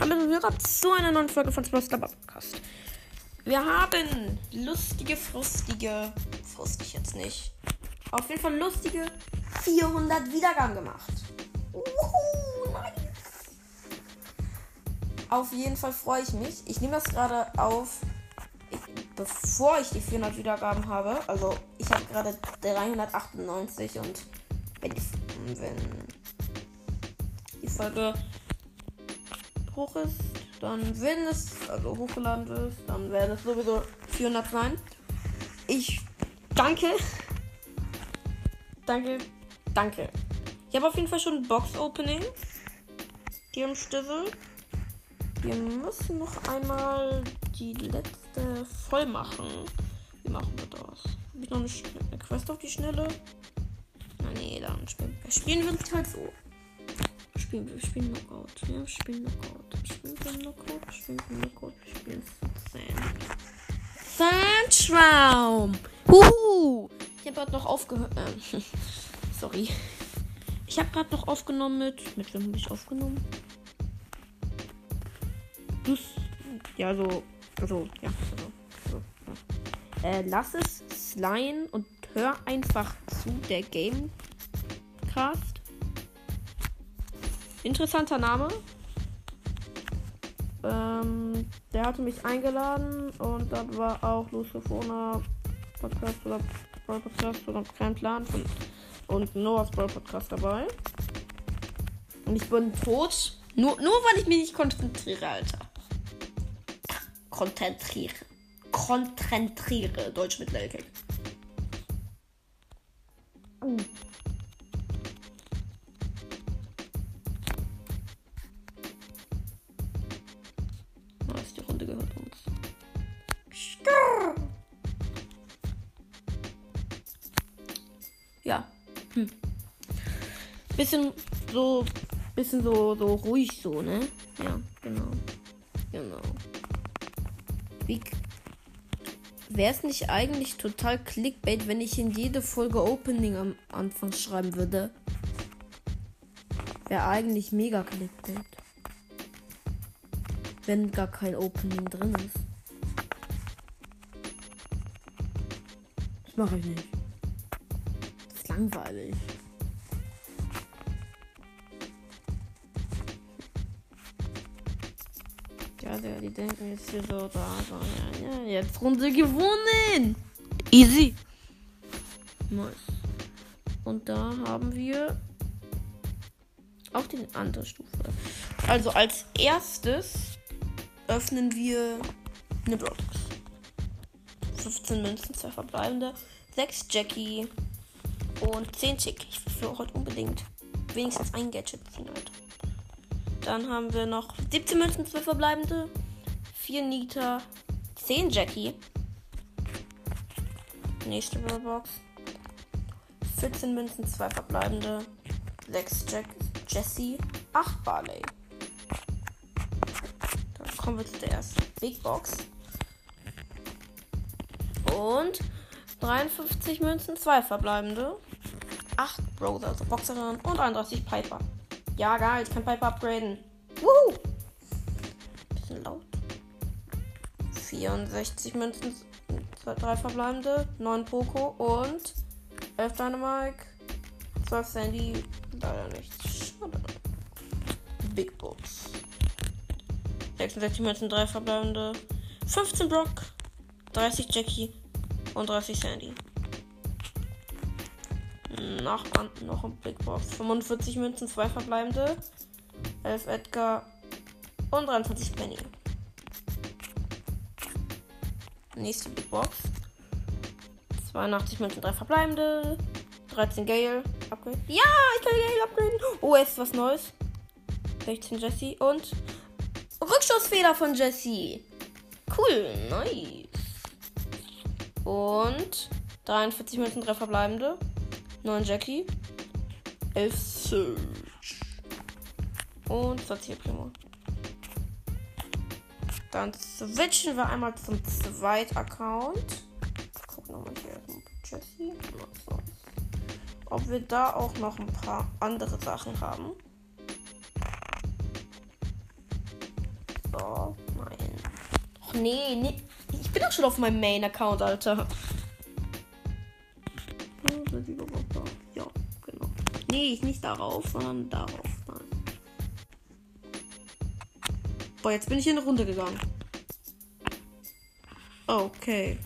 Hallo und willkommen zu einer neuen Folge von Spross Podcast. Wir haben lustige, frustige, frustig jetzt nicht, auf jeden Fall lustige 400 Wiedergaben gemacht. Uhu, nice. Auf jeden Fall freue ich mich. Ich nehme das gerade auf, ich, bevor ich die 400 Wiedergaben habe. Also ich habe gerade 398 und wenn die, wenn die Folge hoch ist, dann wenn es also hochgeladen ist, dann werden es sowieso 400 sein. Ich danke. Danke. Danke. Ich habe auf jeden Fall schon Box-Opening. Hier im Stissel. Wir müssen noch einmal die letzte voll machen. Wie machen wir das? Habe ich noch eine, eine, Quest auf die Schnelle? Na nee, dann spielen, spielen wir uns halt so spielen wir? spielen Knockout. Ja, wir spielen Knockout. Spielen wir Knockout? Spielen wir Knockout? Wir spielen Sand. Sandschwaum! Huhu! Ich habe gerade noch aufgehört. Äh, sorry. Ich habe gerade noch aufgenommen mit. Mit wem habe ich aufgenommen? Du. Ja, so. So, ja. So, so, ja. Äh, lass es slime und hör einfach zu der Gamecast. Interessanter Name. Ähm, der hatte mich eingeladen und dann war auch Lucifona Podcast oder Brawl Podcast oder kein Plan von, und Noahs Brawl Podcast dabei. Und ich bin tot. Nur, nur weil ich mich nicht konzentriere, Alter. Konzentriere. Konzentriere. Deutsch mit Lelkick. Uh. So, bisschen so, so ruhig so, ne? Ja, genau. Genau. Wie wäre es nicht eigentlich total Clickbait, wenn ich in jede Folge Opening am Anfang schreiben würde? Wäre eigentlich mega Clickbait. Wenn gar kein Opening drin ist. Das mache ich nicht. Das ist langweilig. Ja, die denken jetzt hier so, da, so, ja, ja, jetzt Runde gewonnen. Easy. Nice. Und da haben wir auch die andere Stufe. Also als erstes öffnen wir eine Box. 15 Münzen, 2 verbleibende, 6 Jackie und 10 Tick. Ich will heute unbedingt wenigstens ein Gadget ziehen, Alter. Dann haben wir noch 17 Münzen, 2 verbleibende, 4 Nita, 10 Jackie. Nächste Box. 14 Münzen, 2 verbleibende, 6 Jack, Jessie, 8 Barley. Dann kommen wir zu der ersten Big Box. Und 53 Münzen, 2 verbleibende, 8 Brother, also Boxerin und 31 Piper. Ja, geil, ich kann Piper upgraden. Wuhu! Bisschen laut. 64 Münzen, 3 verbleibende, 9 Poco und 11 Dynamike, 12 Sandy, leider nichts. Schade. Big Box. 66 Münzen, 3 verbleibende, 15 Brock, 30 Jackie und 30 Sandy. Nach noch ein Big Box. 45 Münzen, 2 verbleibende. 11 Edgar und 23 Penny. Nächste Big Box. 82 Münzen, 3 verbleibende. 13 Gale. Upgrade. Ja, ich kann Gale upgraden. Oh, jetzt was Neues. 16 Jesse und Rückschussfeder von Jesse. Cool, nice. Und 43 Münzen, 3 verbleibende. 9 Jackie, 11 Surge und 20 Primo. Dann switchen wir einmal zum zweiten Account. Gucken nochmal hier Jessie. Ob wir da auch noch ein paar andere Sachen haben. So, nein. Och nee, nee. Ich bin doch schon auf meinem Main-Account, Alter. Genau. Nee, ich nicht darauf, sondern darauf. Nein. Boah, jetzt bin ich in eine Runde gegangen. Okay.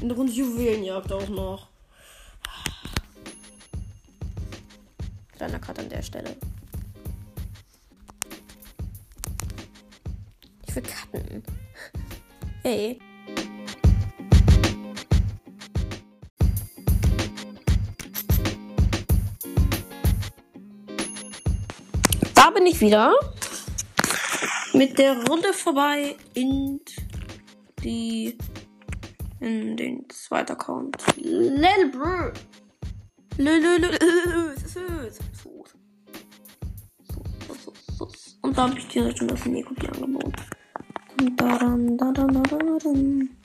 In der Runde Juwelenjagd auch noch. Kleiner Cut an der Stelle. Ich will cutten. Hey. Da bin ich wieder. Mit der Runde vorbei in die in den zweiten Account. Lil Bro. Und da habe ich direkt schon das Neko-Bier angeboten. Daran, daran, daran. Boah,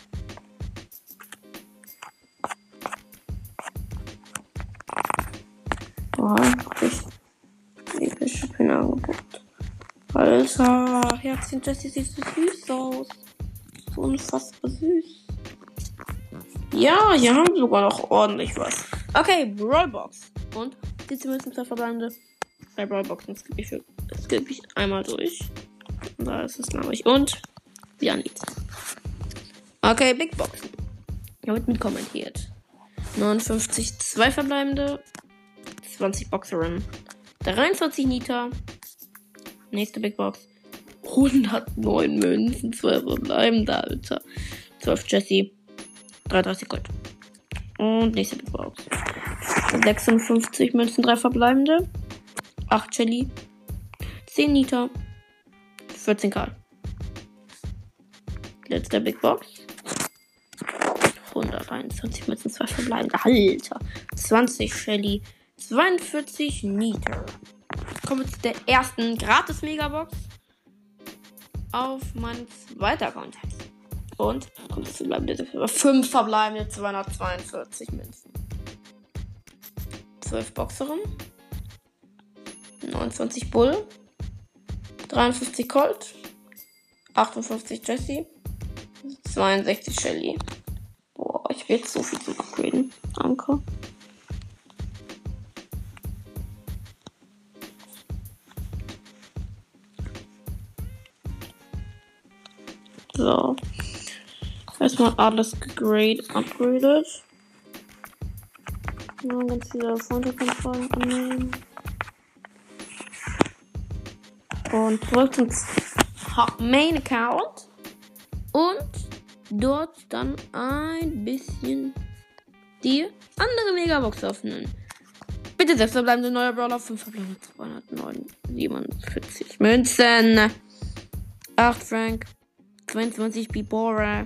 Alter, Herzchen Jessie sieht so süß aus. So unfassbar süß. Ja, hier haben sogar noch ordentlich was. Okay, Brawlbox. Und die zumindest zwei verbleibende. Bei Brawlboxen skippe ich, skip ich einmal durch. Da ist es nämlich. Und wieder nichts. Okay, Big Boxen. Ja, wird mit kommentiert. 59, zwei verbleibende. 20 Boxerin. 23 Nita. Nächste Big Box. 109 Münzen, 12 verbleibende, Alter. 12 Jessie. 33 Gold. Und nächste Big Box. 56 Münzen, 3 verbleibende. 8 Jelly. 10 Nita. 14 Karl. Letzter Big Box. 121 Münzen, 2 verbleibende. Alter. 20 Shelly. 42 Nita. Kommen wir zu der ersten gratis Megabox. Auf meinem zweiten Account. Und kommt zu verbleibende 5 verbleibende 242 Münzen. 12 Boxerin. 29 Bull. 53 Colt. 58 Jesse. 62 Shelly. Boah, ich will jetzt so viel zum Upgraden. Danke. So. Erstmal alles gegrade, upgraded. Ja, ganz viele Freunde-Kontrollen annehmen. Und zurück zum Main Account. Und dort dann ein bisschen die andere Megabox öffnen. Bitte selbst verbleibende neuer Brawler 5 verbleibende 247 Münzen. 8 Frank. 22 Bibora.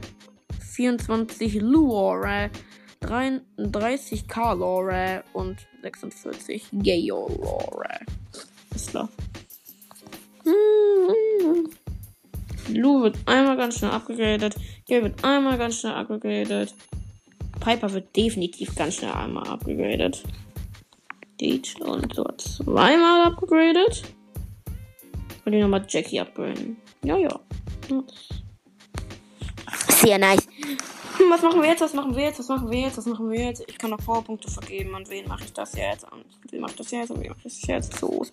24 Luore. 33 Carlore und 46 Gayolore. Ist klar. Lu wird einmal ganz schnell abgegradet. Gale wird einmal ganz schnell abgegradet. Piper wird definitiv ganz schnell einmal abgegradet. Deej und so zweimal abgegradet. Und die nochmal Jackie upgraden. Ja, ja. Sehr nice. Hm, was machen wir jetzt? Was machen wir jetzt? Was machen wir jetzt? Was machen wir jetzt? Ich kann noch Powerpunkte vergeben. An wen mache ich das jetzt? An wen mache ich das jetzt? An wen mache ich das jetzt? So.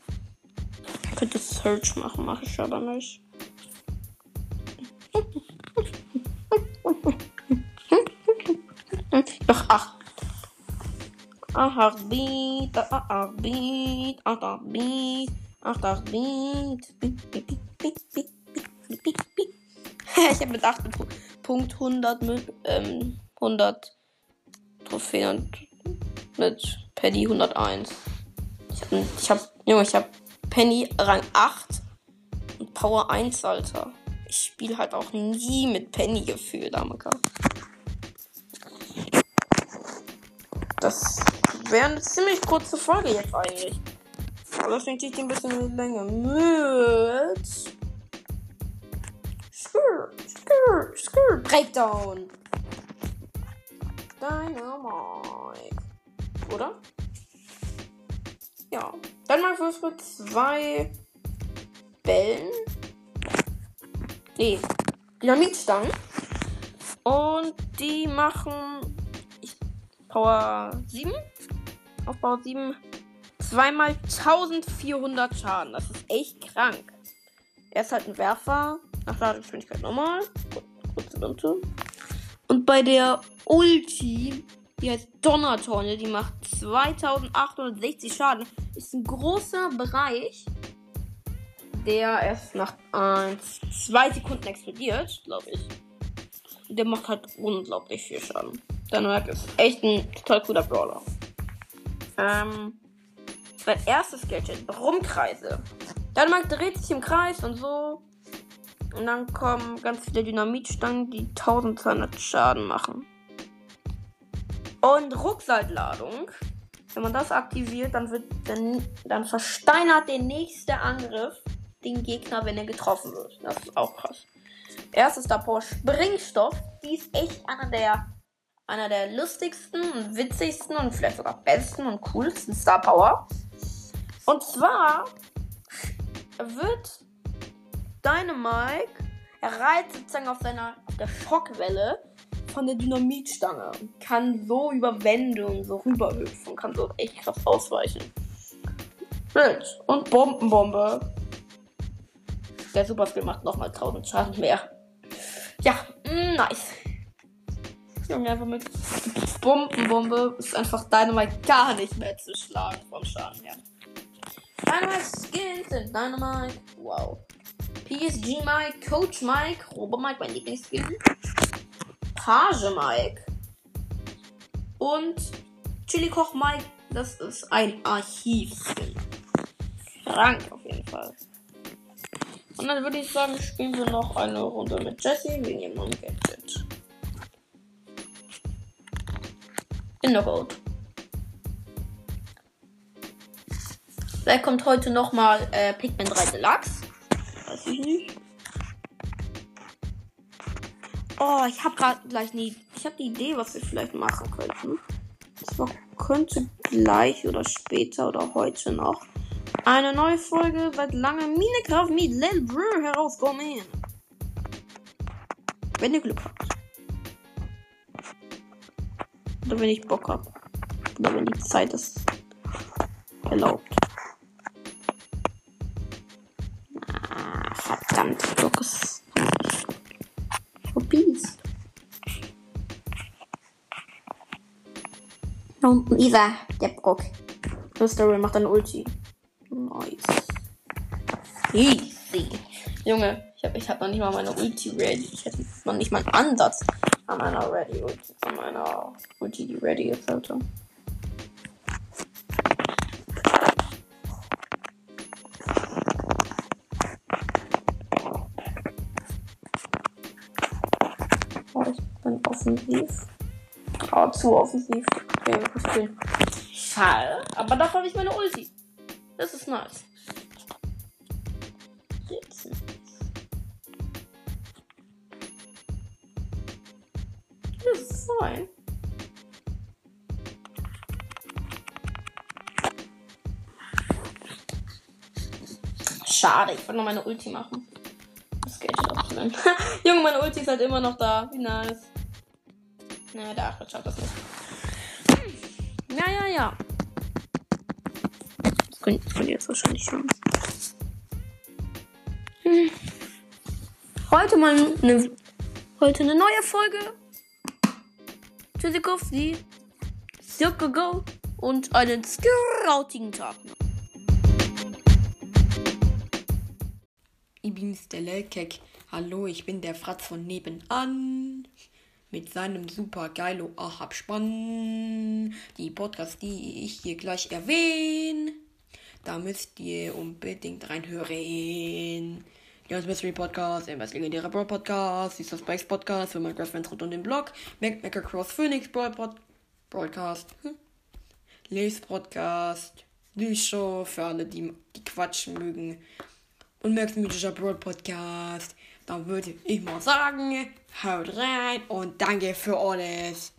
Ich könnte Search machen, mache ich aber nicht. Ach, ach. Ach, beat. Ach, ach, beat. Ach, ach, beat. Ach, ach, beat. Beat, beat, beat, beat, beat, beat, beat. ich habe mit 8 Punkt 100 mit, ähm, 100 Trophäen und mit Paddy 101. Ich hab, ich hab, Junge, ich hab Penny Rang 8 und Power 1, Alter. Ich spiele halt auch nie mit Penny gefühlt, Amaka. Das wäre eine ziemlich kurze Folge jetzt eigentlich. Aber das denke ich ein bisschen länger. Mit. Skrr, skrr, Breakdown. Dynamite. Oder? Ja. Dann mal für zwei Bällen. Nee, Dynamitstangen. Und die machen Power 7. Auf Power 7 zweimal 1400 Schaden. Das ist echt krank. Er ist halt ein Werfer. Nach Ladegeschwindigkeit normal. Kurze Lunte. Und bei der Ulti, die heißt Donnertonne, die macht 2860 Schaden. Ist ein großer Bereich, der erst nach 1, 2 Sekunden explodiert, glaube ich. Der macht halt unglaublich viel Schaden. Dynamite ist echt ein total cooler Brawler. Ähm, sein erstes Gadget, Rumkreise. Dynamite dreht sich im Kreis und so. Und dann kommen ganz viele Dynamitstangen, die 1200 Schaden machen. Und Rucksackladung. Wenn man das aktiviert, dann wird dann, dann versteinert der nächste Angriff den Gegner, wenn er getroffen wird. Das ist auch krass. Erstes davor Springstoff. Die ist echt einer der einer der lustigsten und witzigsten und vielleicht sogar besten und coolsten Star Power. Und zwar wird Dynamite, er reitet sozusagen auf seiner auf der Schockwelle von der Dynamitstange kann so über Wände und so rüberhüpfen, kann so echt krass ausweichen. Bild und Bombenbombe. Der Superskill macht nochmal 1000 Schaden mehr. Ja, mm, nice. Junge, einfach mit Bombenbombe ist einfach Dynamite gar nicht mehr zu schlagen vom Schaden her. Dynamite Skins sind Dynamite. Wow. PSG Mike, Coach Mike, Robo Mike, mein Lieblingsskin. Page Mike. Und Chili Koch Mike, das ist ein Archivskin. Krank auf jeden Fall. Und dann würde ich sagen, spielen wir noch eine Runde mit Jesse wegen ihrem Gadget. In der Gold. Vielleicht kommt heute nochmal äh, Pikmin 3 Deluxe. Nicht. Oh, ich habe gerade gleich nie. Ich habe die Idee, was wir vielleicht machen könnten. Das könnte gleich oder später oder heute noch eine neue Folge seit langem Minecraft mit Lil Brew herauskommen. Wenn ihr Glück habt. Oder wenn ich Bock habe. Oder wenn die Zeit es erlaubt. Ist er, der Brock. Mystery macht eine Ulti. Nice. Easy. Junge, ich habe ich hab noch nicht mal meine Ulti ready. Ich hätte noch nicht mal einen Ansatz an meiner Ready Ulti. An meiner Ulti, die ready ist, Alter. Oh, ich bin offensiv. Oh, zu offensiv. Okay, ich spielen. Schade. Aber dafür habe ich meine Ulti. Das ist nice. Jetzt. Das ist fein. Schade, ich wollte noch meine Ulti machen. Das geht schon abzunehmen. Junge, meine Ulti ist halt immer noch da. Wie nice. Naja, der Achmed schafft das nicht. Ja, ja, ja. Das könnt, das könnt ihr jetzt wahrscheinlich schon. Hm. Heute mal eine, heute eine neue Folge. Tschüssikowski. Circa Go. Und einen scroutigen Tag. Ich bin's, der Lelkek. Hallo, ich bin der Fratz von nebenan. Mit seinem super geilo Ahab-Spann. Die Podcasts, die ich hier gleich erwähne. Da müsst ihr unbedingt reinhören. Jones Mystery Podcast, MS Legendäre Brawl Podcast, Dieser Spikes Podcast für Minecraft Fans rund um den Blog, Mac Maker Cross Phoenix Brawl Pod Broadcast, hm? Les Podcast, die Show für alle, die, die quatschen mögen und Max Mythischer Brawl Podcast. Dann würde ich mal sagen, haut rein und danke für alles.